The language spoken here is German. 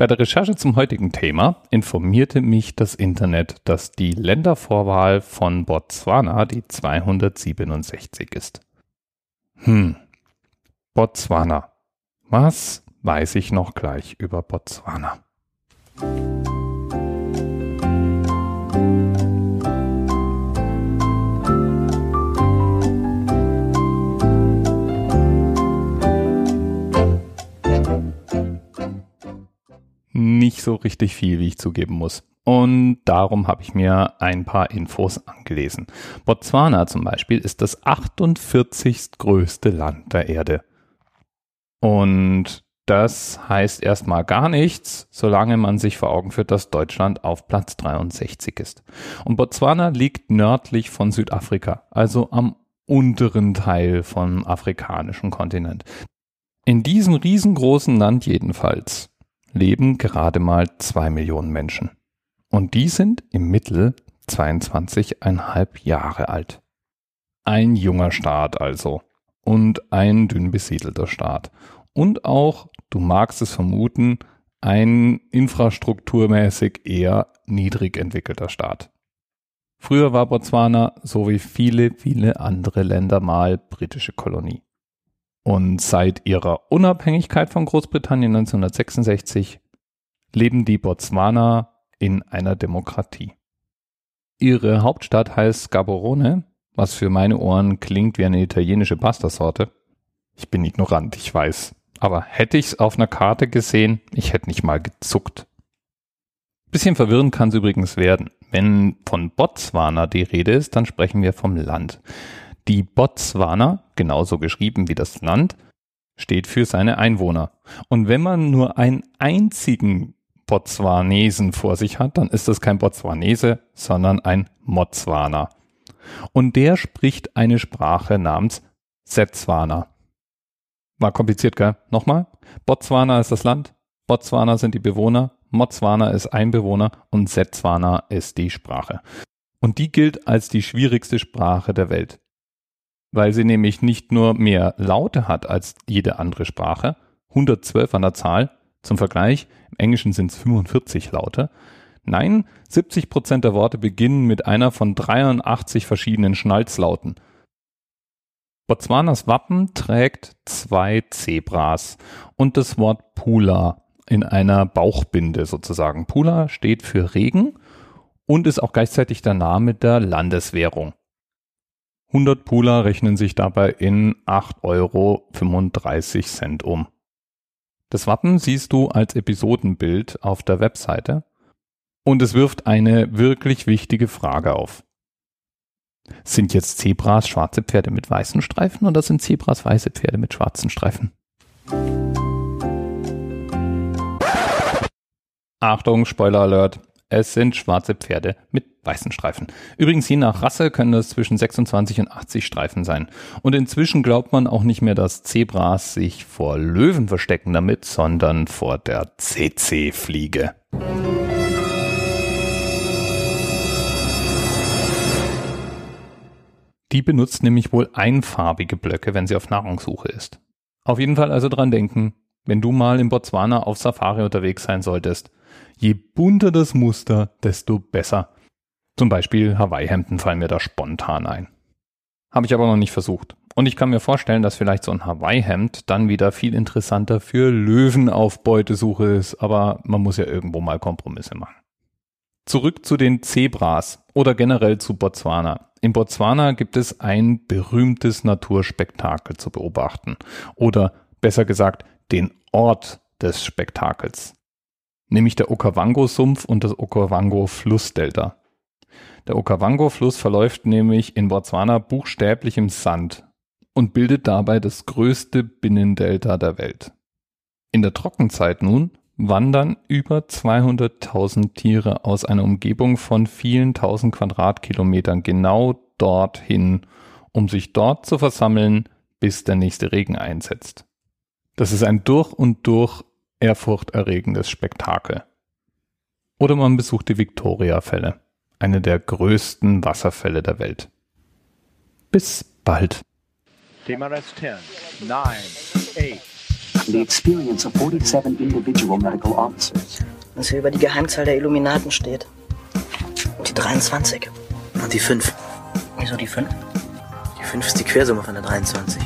Bei der Recherche zum heutigen Thema informierte mich das Internet, dass die Ländervorwahl von Botswana die 267 ist. Hm, Botswana. Was weiß ich noch gleich über Botswana? Nicht so richtig viel, wie ich zugeben muss. Und darum habe ich mir ein paar Infos angelesen. Botswana zum Beispiel ist das 48. größte Land der Erde. Und das heißt erstmal gar nichts, solange man sich vor Augen führt, dass Deutschland auf Platz 63 ist. Und Botswana liegt nördlich von Südafrika, also am unteren Teil vom afrikanischen Kontinent. In diesem riesengroßen Land jedenfalls leben gerade mal zwei Millionen Menschen. Und die sind im Mittel 22,5 Jahre alt. Ein junger Staat also. Und ein dünn besiedelter Staat. Und auch, du magst es vermuten, ein infrastrukturmäßig eher niedrig entwickelter Staat. Früher war Botswana, so wie viele, viele andere Länder mal britische Kolonie. Und seit ihrer Unabhängigkeit von Großbritannien 1966 leben die Botswana in einer Demokratie. Ihre Hauptstadt heißt Gaborone, was für meine Ohren klingt wie eine italienische Pastasorte. Ich bin ignorant, ich weiß. Aber hätte ich's auf einer Karte gesehen, ich hätte nicht mal gezuckt. Bisschen verwirrend kann es übrigens werden. Wenn von Botswana die Rede ist, dann sprechen wir vom Land. Die Botswana, genauso geschrieben wie das Land, steht für seine Einwohner. Und wenn man nur einen einzigen Botswanesen vor sich hat, dann ist das kein Botswanese, sondern ein Motswana. Und der spricht eine Sprache namens Setswana. War kompliziert, gell? Nochmal. Botswana ist das Land, Botswana sind die Bewohner, Motswana ist ein Bewohner und Setswana ist die Sprache. Und die gilt als die schwierigste Sprache der Welt weil sie nämlich nicht nur mehr Laute hat als jede andere Sprache, 112 an der Zahl, zum Vergleich, im Englischen sind es 45 Laute. Nein, 70 Prozent der Worte beginnen mit einer von 83 verschiedenen Schnalzlauten. Botswanas Wappen trägt zwei Zebras und das Wort Pula in einer Bauchbinde sozusagen. Pula steht für Regen und ist auch gleichzeitig der Name der Landeswährung. 100 Pula rechnen sich dabei in 8,35 Euro um. Das Wappen siehst du als Episodenbild auf der Webseite und es wirft eine wirklich wichtige Frage auf. Sind jetzt Zebras schwarze Pferde mit weißen Streifen oder sind Zebras weiße Pferde mit schwarzen Streifen? Achtung, Spoiler Alert. Es sind schwarze Pferde mit weißen Streifen. Übrigens, je nach Rasse können das zwischen 26 und 80 Streifen sein. Und inzwischen glaubt man auch nicht mehr, dass Zebras sich vor Löwen verstecken damit, sondern vor der CC-Fliege. Die benutzt nämlich wohl einfarbige Blöcke, wenn sie auf Nahrungssuche ist. Auf jeden Fall also dran denken, wenn du mal in Botswana auf Safari unterwegs sein solltest, Je bunter das Muster, desto besser. Zum Beispiel Hawaii-Hemden fallen mir da spontan ein. Habe ich aber noch nicht versucht. Und ich kann mir vorstellen, dass vielleicht so ein Hawaii-Hemd dann wieder viel interessanter für Löwenaufbeutesuche ist, aber man muss ja irgendwo mal Kompromisse machen. Zurück zu den Zebras oder generell zu Botswana. In Botswana gibt es ein berühmtes Naturspektakel zu beobachten. Oder besser gesagt, den Ort des Spektakels nämlich der Okavango-Sumpf und das Okavango-Flussdelta. Der Okavango-Fluss verläuft nämlich in Botswana buchstäblich im Sand und bildet dabei das größte Binnendelta der Welt. In der Trockenzeit nun wandern über 200.000 Tiere aus einer Umgebung von vielen tausend Quadratkilometern genau dorthin, um sich dort zu versammeln, bis der nächste Regen einsetzt. Das ist ein durch und durch ehrfurchterregendes Spektakel. Oder man besucht die Victoria-Fälle, eine der größten Wasserfälle der Welt. Bis bald. TMRS 10, 9, 8, the experience of 47 individual medical officers. Was hier über die Geheimzahl der Illuminaten steht. Die 23. Und die 5. Wieso die 5? Die 5 ist die Quersumme von der 23.